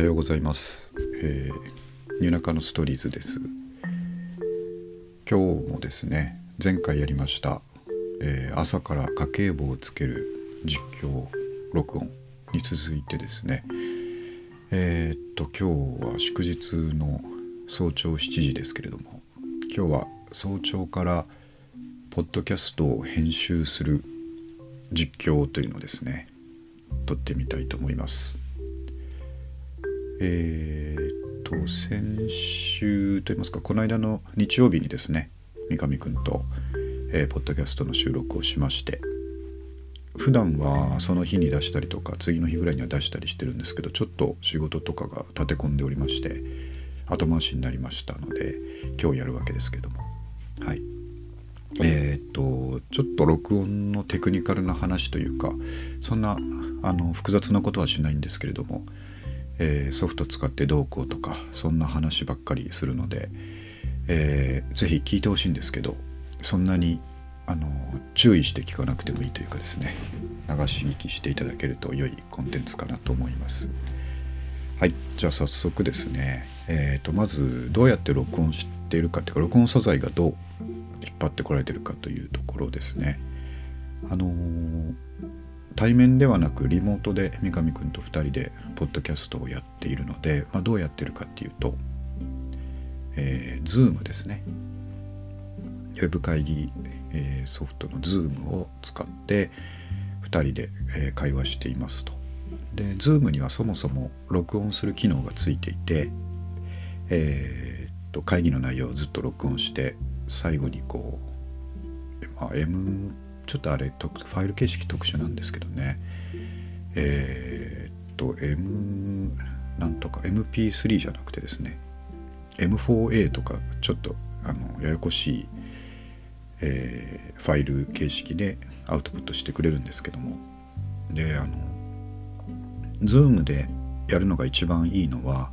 はようございます。えー、ニューナカのストーリーズです。今日もですね、前回やりました、えー朝から家計簿をつける実況録音に続いてですね、えーっと今日は祝日の早朝7時ですけれども、今日は早朝からポッドキャストを編集する実況というのをですね、撮ってみたいと思います。えー、と先週といいますかこの間の日曜日にですね三上くんと、えーポッドキャストの収録をしまして普段はその日に出したりとか次の日ぐらいには出したりしてるんですけどちょっと仕事とかが立て込んでおりまして後回しになりましたので今日やるわけですけども。はい。えー、とちょっと録音のテクニカルな話というかそんなあの複雑なことはしないんですけれどもえーソフト使ってどうこうとかそんな話ばっかりするので、えーぜひ聞いてほしいんですけどそんなにあの注意して聞かなくてもいいというかですね流し聞きしていただけると良いコンテンツかなと思います。はいじゃあ早速ですね、えー、とまずどうやって録音しているかというか録音素材がどう引っ張ってこられてるかというところですね。あのー対面ではなくリモートで三上くんと2人でポッドキャストをやっているので、まあ、どうやってるかっていうと、えー、Zoom ですね。ウェブ会議、えーソフトの Zoom を使って2人で、えー会話していますと。で Zoom にはそもそも録音する機能がついていて、えーっと会議の内容をずっと録音して最後にこう、まあ、M ちょっとあれとファイル形式特殊なんですけどね。えーっと M なんとか MP3 じゃなくてですね。M4A とかちょっとあのややこしい、えーファイル形式でアウトプットしてくれるんですけども。であの Zoom でやるのが一番いいのは、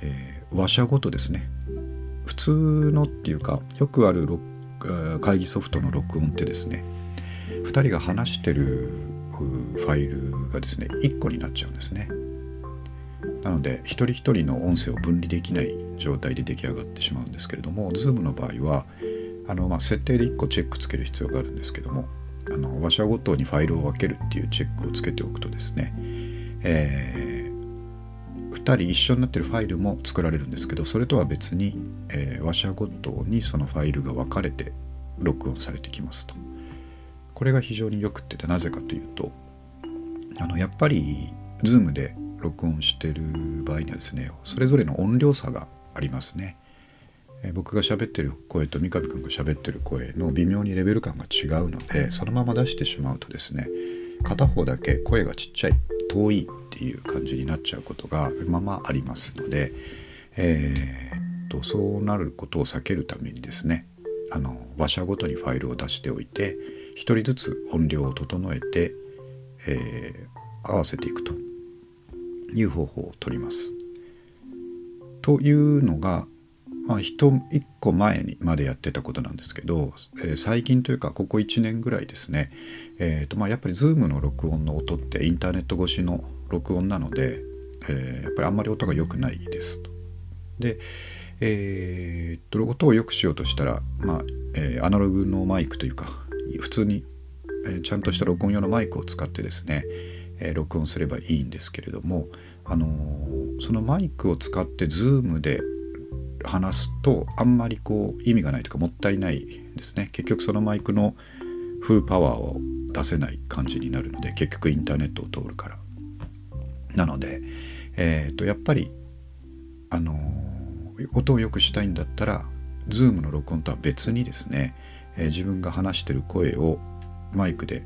えー話者ごとですね。普通のっていうかよくある録会議ソフトの録音ってですね2人が話してるファイルがですね1個になっちゃうんですね。なので一人一人の音声を分離できない状態で出来上がってしまうんですけれども Zoom の場合はあの、まあ、設定で1個チェックつける必要があるんですけどもあの話者ごとにファイルを分けるっていうチェックをつけておくとですね、え2人一緒になってるファイルも作られるんですけどそれとは別に、えー話者ごとにそのファイルが分かれて録音されてきますと。これが非常によくってなぜかというとあのやっぱり Zoom で録音してる場合にはですねそれぞれの音量差がありますね、えー僕が喋ってる声と三上君が喋ってる声の微妙にレベル感が違うのでそのまま出してしまうとですね片方だけ声がちっちゃい遠いっていう感じになっちゃうことがままありますので、えーっとそうなることを避けるためにですねあの話者ごとにファイルを出しておいて1人ずつ音量を整えて、えー合わせていくという方法を取ります。というのが、まあ、一個前にまでやってたことなんですけど、えー最近というかここ1年ぐらいですね、えーとまあ、やっぱり Zoom の録音の音ってインターネット越しの録音なので、えーやっぱりあんまり音が良くないですと。で、えーっと音を良くしようとしたら、まあえーアナログのマイクというか普通に、えちゃんとした録音用のマイクを使ってですね、え録音すればいいんですけれども、あのそのマイクを使って Zoom で話すとあんまりこう意味がないとかもったいないですね結局そのマイクのフルパワーを出せない感じになるので結局インターネットを通るからなので、えー、とやっぱりあの音を良くしたいんだったら Zoom の録音とは別にですね、えー自分が話してる声をマイクで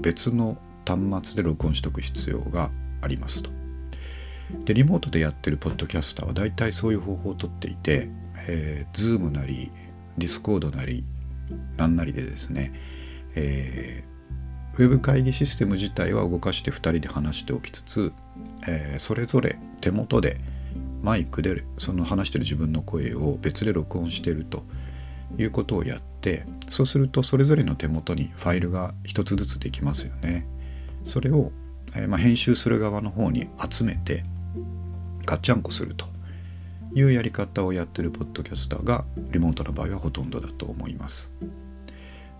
別の端末で録音しておく必要がありますと。でリモートでやってるポッドキャスターは大体そういう方法をとっていて、えー、Zoom なり Discord なりなんなりでですね、えーウェブ会議システム自体は動かして2人で話しておきつつ、えーそれぞれ手元でマイクでその話してる自分の声を別で録音してるということをやってそうするとそれぞれの手元にファイルが一つずつできますよね。それを、えーまあ、編集する側の方に集めてガッチャンコするというやり方をやってるポッドキャスターがリモートの場合はほとんどだと思います。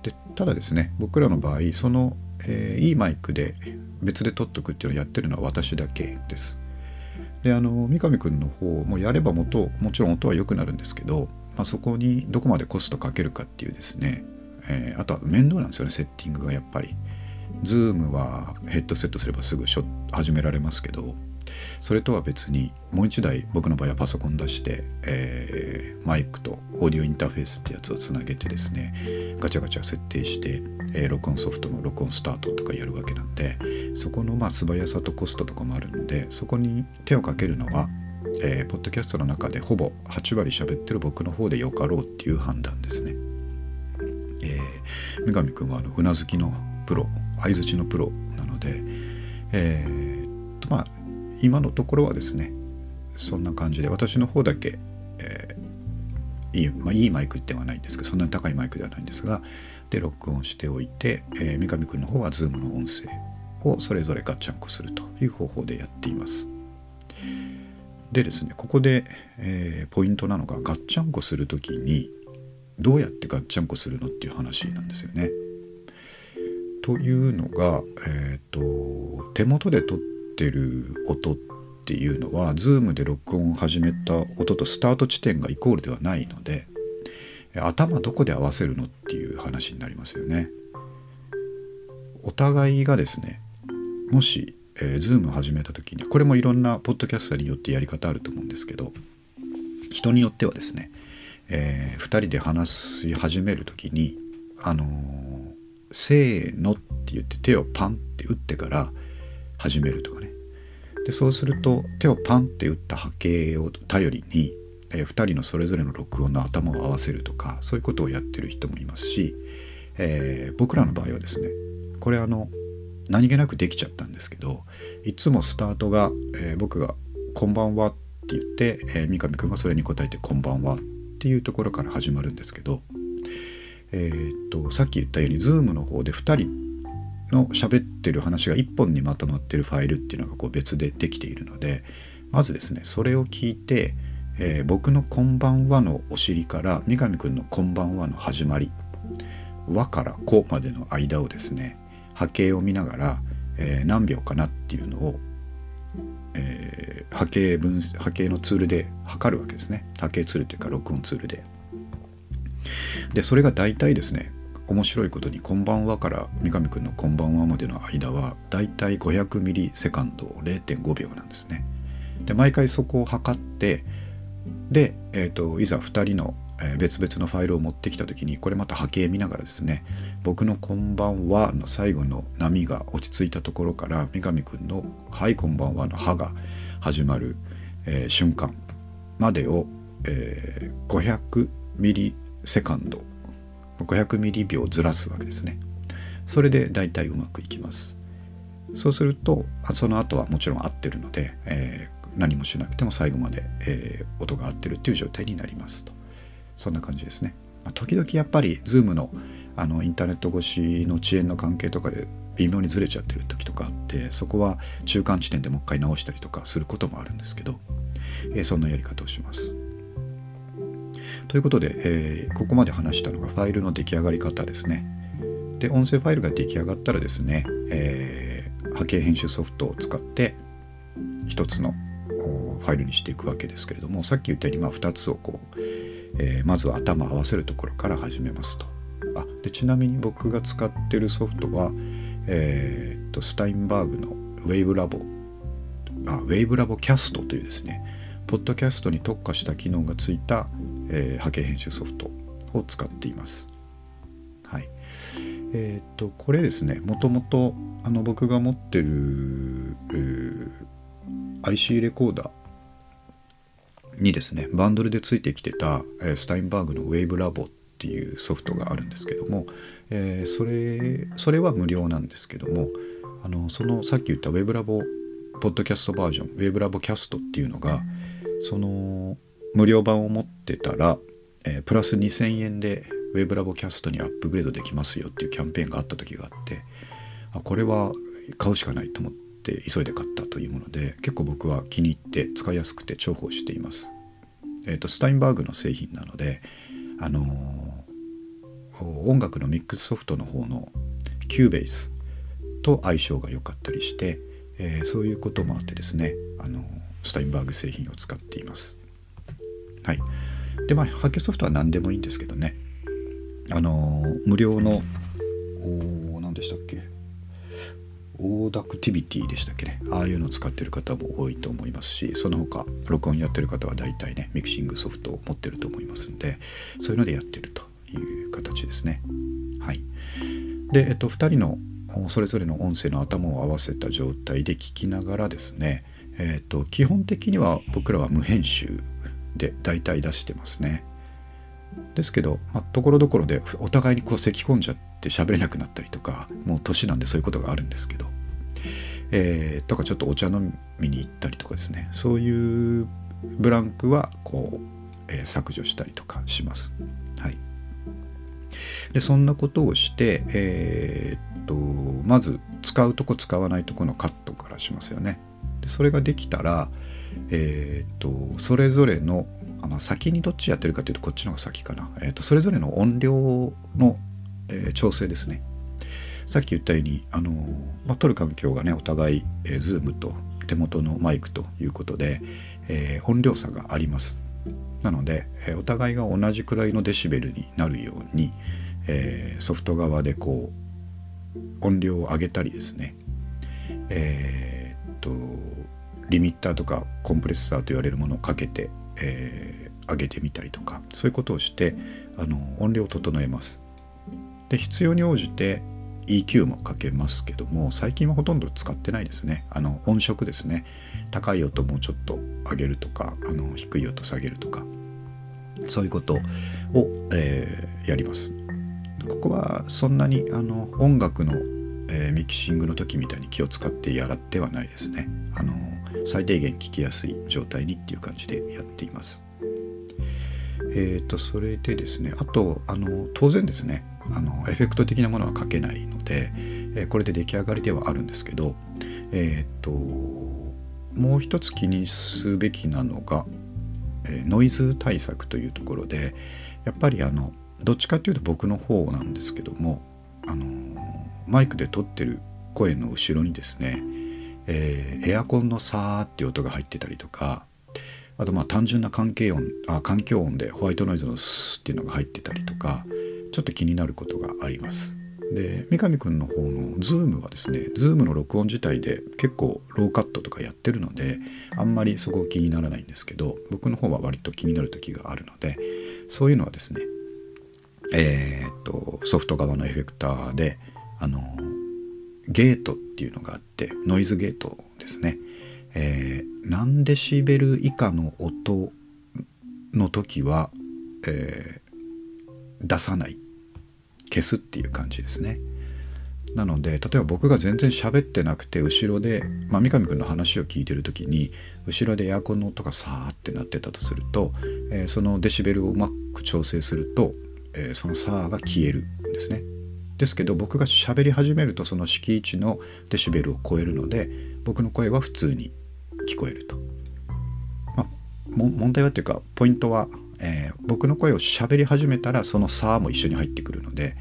でただですね僕らの場合その、えー、いいマイクで別で撮っとくっていうのをやってるのは私だけです。であの三上くんの方もやれば元もちろん音は良くなるんですけど、まあ、そこにどこまでコストかけるかっていうですね、えー、あとは面倒なんですよねセッティングがやっぱり。ズームはヘッドセットすればすぐ始められますけどそれとは別にもう一台僕の場合はパソコン出して、えー、マイクとオーディオインターフェースってやつをつなげてですねガチャガチャ設定して、えー、録音ソフトの録音スタートとかやるわけなんでそこのまあ素早さとコストとかもあるのでそこに手をかけるのは、えー、ポッドキャストの中でほぼ8割喋ってる僕の方でよかろうっていう判断ですね。えー、三上君はあのうなずきのプロ相づちのプロなので、えー、とまあ今のところはですねそんな感じで私の方だけ、えー、いい,、まあ、いいマイクではないんですけどそんなに高いマイクではないんですがで録音しておいて、えー、三上くんの方は Zoom の音声をそれぞれガッチャンコするという方法でやっています。でですねここで、えー、ポイントなのがガッチャンコする時にどうやってガッチャンコするのっていう話なんですよね。というのが、えーと、手元で撮ってる音っていうのは Zoom で録音を始めた音とスタート地点がイコールではないので頭どこで合わせるのっていう話になりますよね。お互いがですねもし、えー、Zoom を始めた時にこれもいろんなポッドキャスターによってやり方あると思うんですけど人によってはですね、えー、2人で話し始める時にあのーせーのって言って手をパンって打ってから始めるとかね。でそうすると手をパンって打った波形を頼りに、えー、2人のそれぞれの録音の頭を合わせるとかそういうことをやってる人もいますし、えー、僕らの場合はですねこれあの何気なくできちゃったんですけどいつもスタートが、えー、僕が「こんばんは」って言って、えー、三上くんがそれに答えて「こんばんは」っていうところから始まるんですけどえー、っとさっき言ったように Zoom の方で2人の喋ってる話が1本にまとまってるファイルっていうのがこう別でできているのでまずですねそれを聞いて、えー、僕の「こんばんは」のお尻から三上くんの「こんばんは」の始まり「和」から「こ」までの間をですね波形を見ながら、えー、何秒かなっていうのを、えー、波形分波形のツールで測るわけですね波形ツールというか録音ツールで。でそれが大体ですね面白いことに「こんばんは」から三上くんの「こんばんは」までの間はだいたい500ミリセカンド0.5秒なんですね。で毎回そこを測ってで、えーと、いざ2人の、え、別々のファイルを持ってきた時にこれまた波形見ながらですね僕の「こんばんは」の最後の波が落ち着いたところから三上くんの「はいこんばんは」の「歯が始まる、えー、瞬間までを、えー、500ミリセカンド500ミリ秒ずらすわけですね。それで大体うまくいきます。そうするとその後はもちろん合ってるので、えー、何もしなくても最後まで、えー、音が合ってるっていう状態になりますと。そんな感じですね、まあ、時々やっぱり Zoom のあのインターネット越しの遅延の関係とかで微妙にずれちゃってる時とかあってそこは中間地点でもう一回直したりとかすることもあるんですけど、えー、そんなやり方をします。ということで、えー、ここまで話したのがファイルの出来上がり方ですね。で、音声ファイルが出来上がったらですね、えー、波形編集ソフトを使って一つのファイルにしていくわけですけれども、さっき言ったようにまあ2つをこう、えー、まずは頭合わせるところから始めますと。あでちなみに僕が使ってるソフトは、えー、とスタインバーグのウェイブラボあウェイブラボキャストというですねポッドキャストに特化した機能がついたえー、波形編集ソフトを使っています。はい。えっ、と、これですね、もともとあの僕が持ってる、えー、IC レコーダーにですね、バンドルでついてきてた、え、スタインバーグの Wave Labo っていうソフトがあるんですけども、えー、それそれは無料なんですけどもあのそのさっき言った Wave Labo ポッドキャストバージョン Wave Labo キャストっていうのがその無料版を持ってたら、えー、プラス2000円で Web ラボキャストにアップグレードできますよっていうキャンペーンがあった時があってあこれは買うしかないと思って急いで買ったというもので結構僕は気に入って使いやすくて重宝しています。えーと、スタインバーグの製品なので、あのー、音楽のミックスソフトの方の Cubase と相性が良かったりして、えー、そういうこともあってですね、あのー、スタインバーグ製品を使っています。はい、でまあハッケソフトは何でもいいんですけどね。あの無料の何でしたっけ？ Audacity でしたっけね？ああいうのを使ってる方も多いと思いますしその他録音やってる方は大体ねミクシングソフトを持ってると思いますんでそういうのでやってるという形ですね。はい。で、えっと、2人のそれぞれの音声の頭を合わせた状態で聞きながらですねえっと基本的には僕らは無編集で大体出してますねですけど、まあ、ところどころでお互いにこう咳き込んじゃって喋れなくなったりとかもう年なんでそういうことがあるんですけど、えー、とかちょっとお茶飲みに行ったりとかですねそういうブランクはこう、えー、削除したりとかします。はい、でそんなことをして、えー、っとまず使うとこ使わないとこのカットからしますよね。でそれができたら、えー、っとそれぞれのあの先にどっちやってるかというとこっちの方が先かな、えー、とそれぞれの音量の、えー、調整ですね。さっき言ったようにあの、まあ、撮る環境がねお互い、えー、Zoom と手元のマイクということで、えー、音量差があります。なので、え、お互いが同じくらいのデシベルになるように、え、ソフト側でこう音量を上げたりですね。えー、とリミッターとかコンプレッサーと言われるものをかけてえー、上げてみたりとかそういうことをしてあの音量を整えます。で必要に応じて EQ もかけますけども最近はほとんど使ってないですね。あの音色ですね。高い音もうちょっと上げるとかあの低い音下げるとかそういうことを、えー、やります。ここはそんなにあの音楽の、えー、ミキシングの時みたいに気を使ってやらってはないですねあの最低限聞きやすい状態にっていう感じでやっています。えーと、それでですねあとあの当然ですねあのエフェクト的なものは書けないので、えー、これで出来上がりではあるんですけどえっ、ー、ともう一つ気にすべきなのが、えー、ノイズ対策というところでやっぱりあのどっちかっていうと僕の方なんですけどもあのマイクで撮ってる声の後ろにですねえー、エアコンのさーっていう音が入ってたりとかあとまあ単純な環境音あ環境音でホワイトノイズのスーっていうのが入ってたりとかちょっと気になることがあります。で三上くんの方の Zoom はですね Zoom の録音自体で結構ローカットとかやってるのであんまりそこ気にならないんですけど僕の方は割と気になる時があるのでそういうのはですねえー、っとソフト側のエフェクターであのゲートっていうのがあってノイズゲートですね、えー、何デシベル以下の音の時は、えー、出さない。消すっていう感じですね。なので例えば僕が全然喋ってなくて後ろで、まあ、三上君の話を聞いてる時に後ろでエアコンの音がさーってなってたとすると、えー、そのデシベルをうまく調整すると、え、そのさーが消えるんですね。ですけど僕が喋り始めるとその敷地のデシベルを超えるので僕の声は普通に聞こえると。まあ、問題はというかポイントは、えー、僕の声を喋り始めたらその差も一緒に入ってくるので、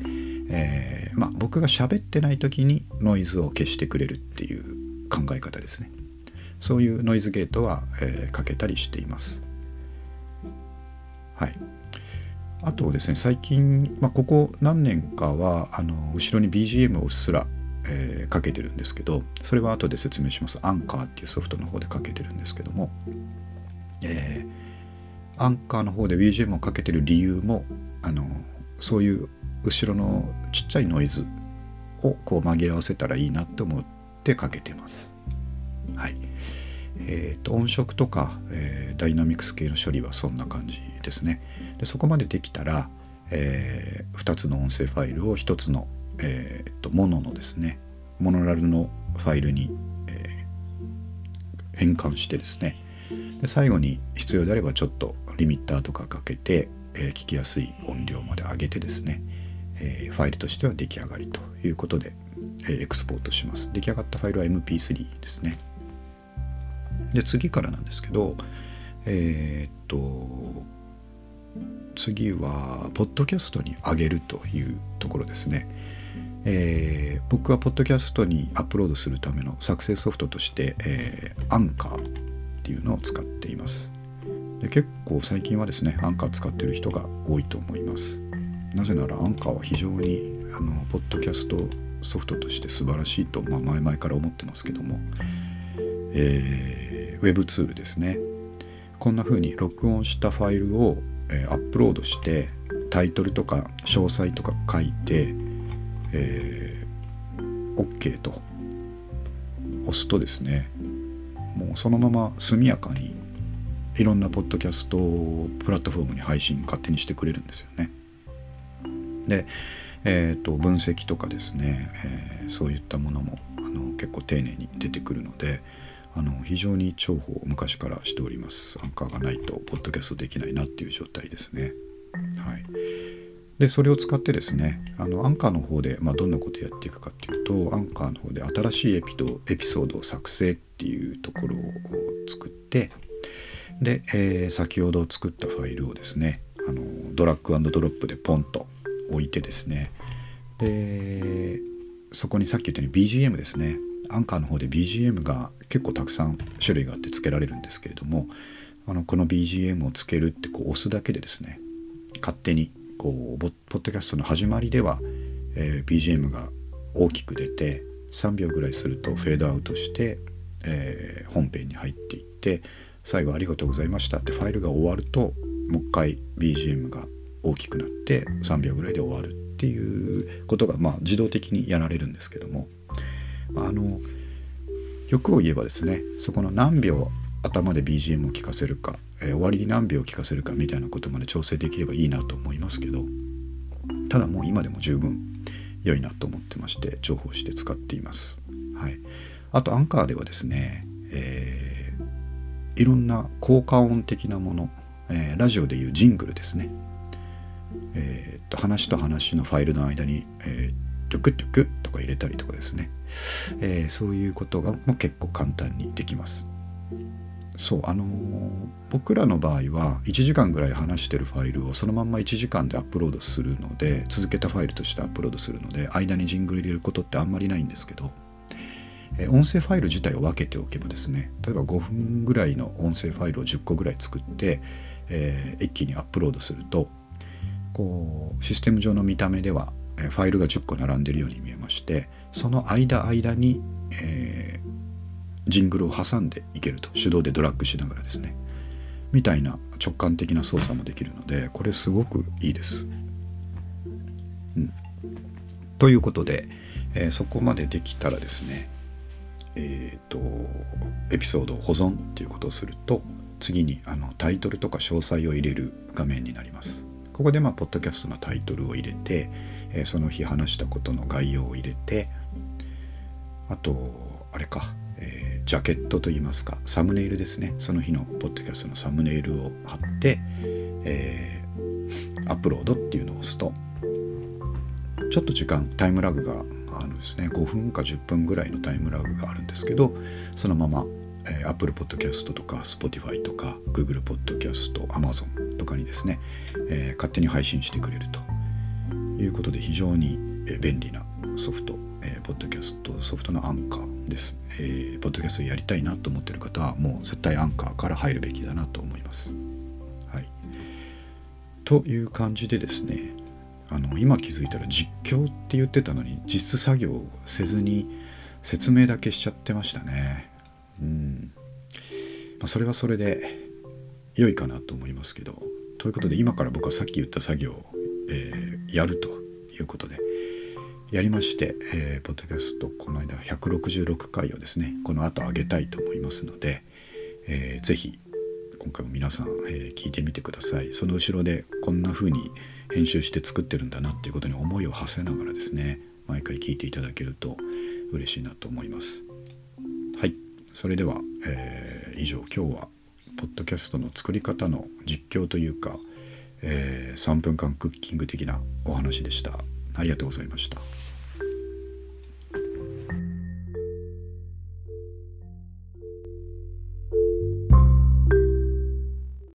えー、まあ、僕が喋ってない時にノイズを消してくれるっていう考え方ですね。そういうノイズゲートは、えー、かけたりしています。はい。あとですね最近、まあ、ここ何年かはあの後ろに BGM をうっすら、えー、かけてるんですけどそれは後で説明しますアンカーっていうソフトの方でかけてるんですけども、え、アンカーの方で BGM をかけてる理由もあのそういう後ろのちっちゃいノイズをこう紛らわせたらいいなって思ってかけてます。はいえーと、音色とか、えー、ダイナミクス系の処理はそんな感じですね。でそこまでできたら、えー、2つの音声ファイルを1つの、えーと、モノのですねモノラルのファイルに、えー、変換してですね。で最後に必要であればちょっとリミッターとかかけて、えー、聞きやすい音量まで上げてですね、えー、ファイルとしては出来上がりということでえエクスポートします。出来上がったファイルは MP3 ですね。で次からなんですけどえー、っと次はポッドキャストに上げるというところですね、えー、僕はポッドキャストにアップロードするための作成ソフトとして、えー、アンカーっていうのを使っています。で結構最近はですねアンカー使ってる人が多いと思います。なぜならアンカーは非常にあのポッドキャストソフトとして素晴らしいと、まあ、前々から思ってますけども、えー、ウェブツールですね。こんな風に録音したファイルを、えー、アップロードしてタイトルとか詳細とか書いて、えー、OK と押すとですねもうそのまま速やかにいろんなポッドキャストプラットフォームに配信勝手にしてくれるんですよね。で、えーと、分析とかですね、えー、そういったものもあの結構丁寧に出てくるのであの非常に重宝を昔からしております。アンカーがないとポッドキャストできないなっていう状態ですね。はい。でそれを使ってですねあのアンカーの方で、まあ、どんなことやっていくかっていうとアンカーの方で新しいエピエピソードを作成っていうところを作ってで、えー、先ほど作ったファイルをですねあのドラッグドロップでポンと置いてですねでそこにさっき言ったように BGM ですね。アンカーの方で BGM が結構たくさん種類があって付けられるんですけれどもあのこの BGM をつけるってこう押すだけでですね勝手にこうポッドキャストの始まりでは、えー、BGM が大きく出て3秒ぐらいするとフェードアウトして、えー、本編に入っていって最後ありがとうございましたってファイルが終わるともう一回 BGM が大きくなって3秒ぐらいで終わるっていうことがまあ自動的にやられるんですけどもあの欲を言えばですねそこの何秒頭で BGM を聴かせるか、えー、終わりに何秒聴かせるかみたいなことまで調整できればいいなと思いますけどただもう今でも十分良いなと思ってまして重宝して使っています。はい、あとアンカーではですね、えー、いろんな効果音的なもの、えー、ラジオでいうジングルですねえー、と話と話のファイルの間に、えー、トゥクトゥクとか入れたりとかですね、えー、そういうことがも結構簡単にできます。そうあのー、僕らの場合は1時間ぐらい話してるファイルをそのまんま1時間でアップロードするので続けたファイルとしてアップロードするので間にジングル入れることってあんまりないんですけど、えー、音声ファイル自体を分けておけばですね例えば5分ぐらいの音声ファイルを10個ぐらい作って、えー、一気にアップロードするとこうシステム上の見た目ではファイルが10個並んでるように見えましてその間間に、えー、ジングルを挟んでいけると手動でドラッグしながらですねみたいな直感的な操作もできるのでこれすごくいいです。うん、ということで、えー、そこまでできたらですねえっ、ー、とエピソードを保存っていうことをすると次にあのタイトルとか詳細を入れる画面になります。ここでまあポッドキャストのタイトルを入れて、えー、その日話したことの概要を入れてあとあれか、えー、ジャケットといいますかサムネイルですね。その日のポッドキャストのサムネイルを貼って、えー、アップロードっていうのを押すとちょっと時間タイムラグがあのですね5分か10分ぐらいのタイムラグがあるんですけどそのまま、えー、Apple Podcast とか Spotify とか Google Podcast、Amazon とかにですね、えー、勝手に配信してくれるということで非常に便利なソフト、えー、ポッドキャストソフトのアンカーです、えー、ポッドキャストやりたいなと思ってる方はもう絶対アンカーから入るべきだなと思います。はい、という感じでですねあの今気づいたら実況って言ってたのに実作業をせずに説明だけしちゃってましたね。うん。まあ、それはそれで良いかなと思いますけど。ということで今から僕はさっき言った作業を、えー、やるということで。やりまして、えー、ポッドキャストこの間166回をですねこの後上げたいと思いますので、えー、ぜひ今回も皆さん、えー、聞いてみてください。その後ろでこんな風に編集して作ってるんだなっていうことに思いを馳せながらですね毎回聞いていただけると嬉しいなと思います。はいそれでは、えー、以上今日はポッドキャストの作り方の実況というか、えー、3分間クッキング的なお話でした。ありがとうございました。